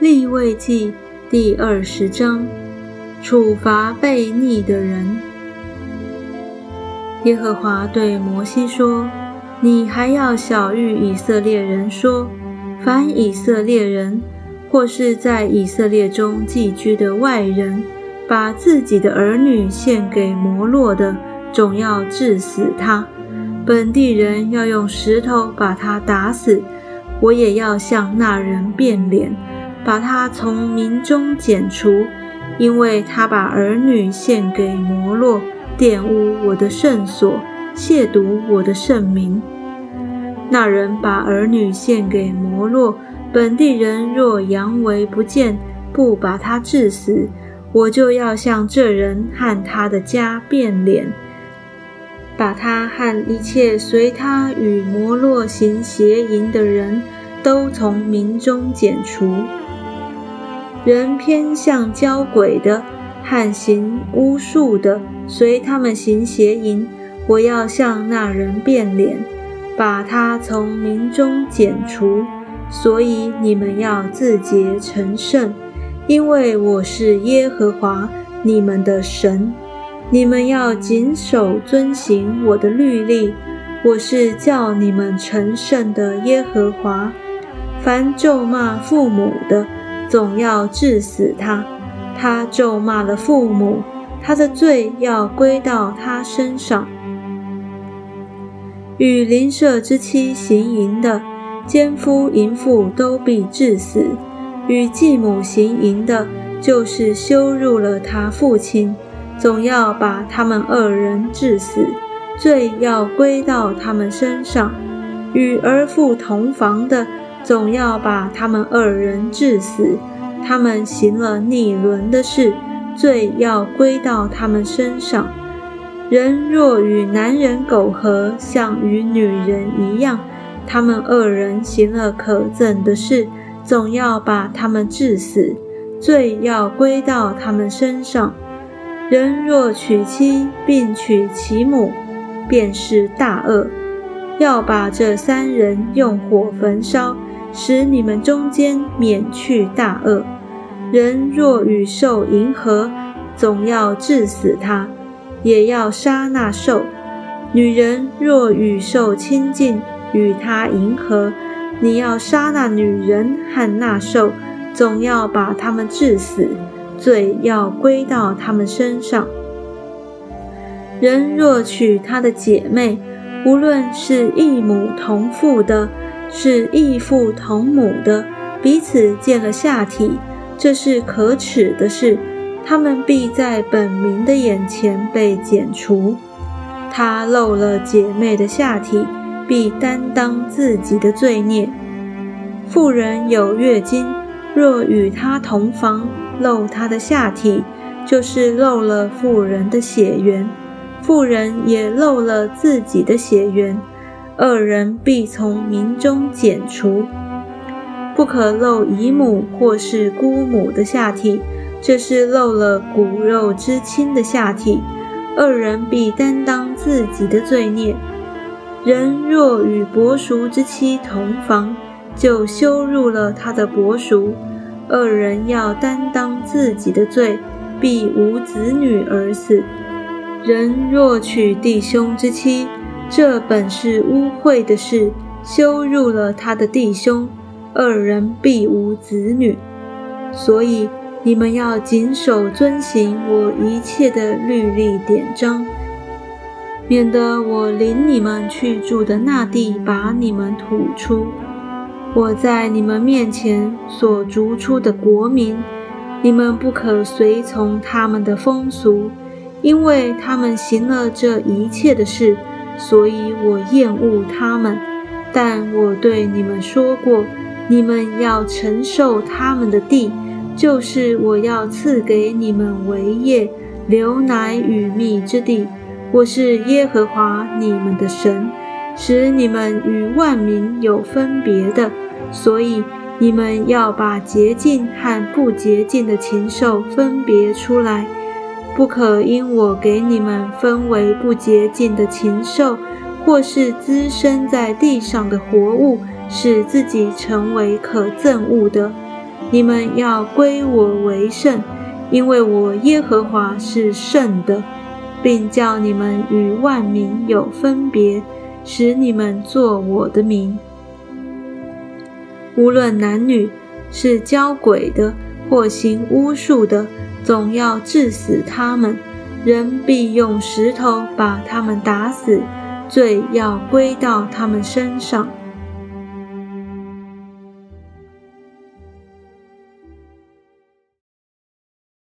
立位记第二十章，处罚悖逆的人。耶和华对摩西说：“你还要晓谕以色列人说，凡以色列人或是在以色列中寄居的外人，把自己的儿女献给摩洛的，总要治死他。本地人要用石头把他打死。我也要向那人变脸。”把他从民中剪除，因为他把儿女献给摩洛，玷污我的圣所，亵渎我的圣名。那人把儿女献给摩洛，本地人若扬为不见，不把他治死，我就要向这人和他的家变脸，把他和一切随他与摩洛行邪淫的人都从民中剪除。人偏向交鬼的，和行巫术的，随他们行邪淫。我要向那人变脸，把他从民中剪除。所以你们要自洁成圣，因为我是耶和华你们的神。你们要谨守遵行我的律例。我是叫你们成圣的耶和华。凡咒骂父母的，总要治死他。他咒骂了父母，他的罪要归到他身上。与邻舍之妻行淫的，奸夫淫妇都必治死；与继母行淫的，就是羞辱了他父亲，总要把他们二人治死，罪要归到他们身上。与儿妇同房的，总要把他们二人治死，他们行了逆伦的事，罪要归到他们身上。人若与男人苟合，像与女人一样，他们二人行了可憎的事，总要把他们治死，罪要归到他们身上。人若娶妻并娶其母，便是大恶，要把这三人用火焚烧。使你们中间免去大恶。人若与兽迎合，总要治死他，也要杀那兽。女人若与兽亲近，与他迎合，你要杀那女人和那兽，总要把他们治死，罪要归到他们身上。人若娶他的姐妹，无论是异母同父的，是异父同母的，彼此见了下体，这是可耻的事。他们必在本民的眼前被剪除。他漏了姐妹的下体，必担当自己的罪孽。妇人有月经，若与他同房，漏他的下体，就是漏了妇人的血缘，妇人也漏了自己的血缘。二人必从民中剪除，不可露姨母或是姑母的下体，这是露了骨肉之亲的下体。二人必担当自己的罪孽。人若与伯叔之妻同房，就羞辱了他的伯叔。二人要担当自己的罪，必无子女而死。人若娶弟兄之妻，这本是污秽的事，羞辱了他的弟兄，二人必无子女。所以你们要谨守遵行我一切的律例典章，免得我领你们去住的那地把你们吐出。我在你们面前所逐出的国民，你们不可随从他们的风俗，因为他们行了这一切的事。所以我厌恶他们，但我对你们说过，你们要承受他们的地，就是我要赐给你们为业、流奶与蜜之地。我是耶和华你们的神，使你们与万民有分别的。所以你们要把洁净和不洁净的禽兽分别出来。不可因我给你们分为不洁净的禽兽，或是滋生在地上的活物，使自己成为可憎恶的。你们要归我为圣，因为我耶和华是圣的，并叫你们与万民有分别，使你们做我的名。无论男女，是交鬼的或行巫术的，总要治死他们。人必用石头把他们打死，罪要归到他们身上。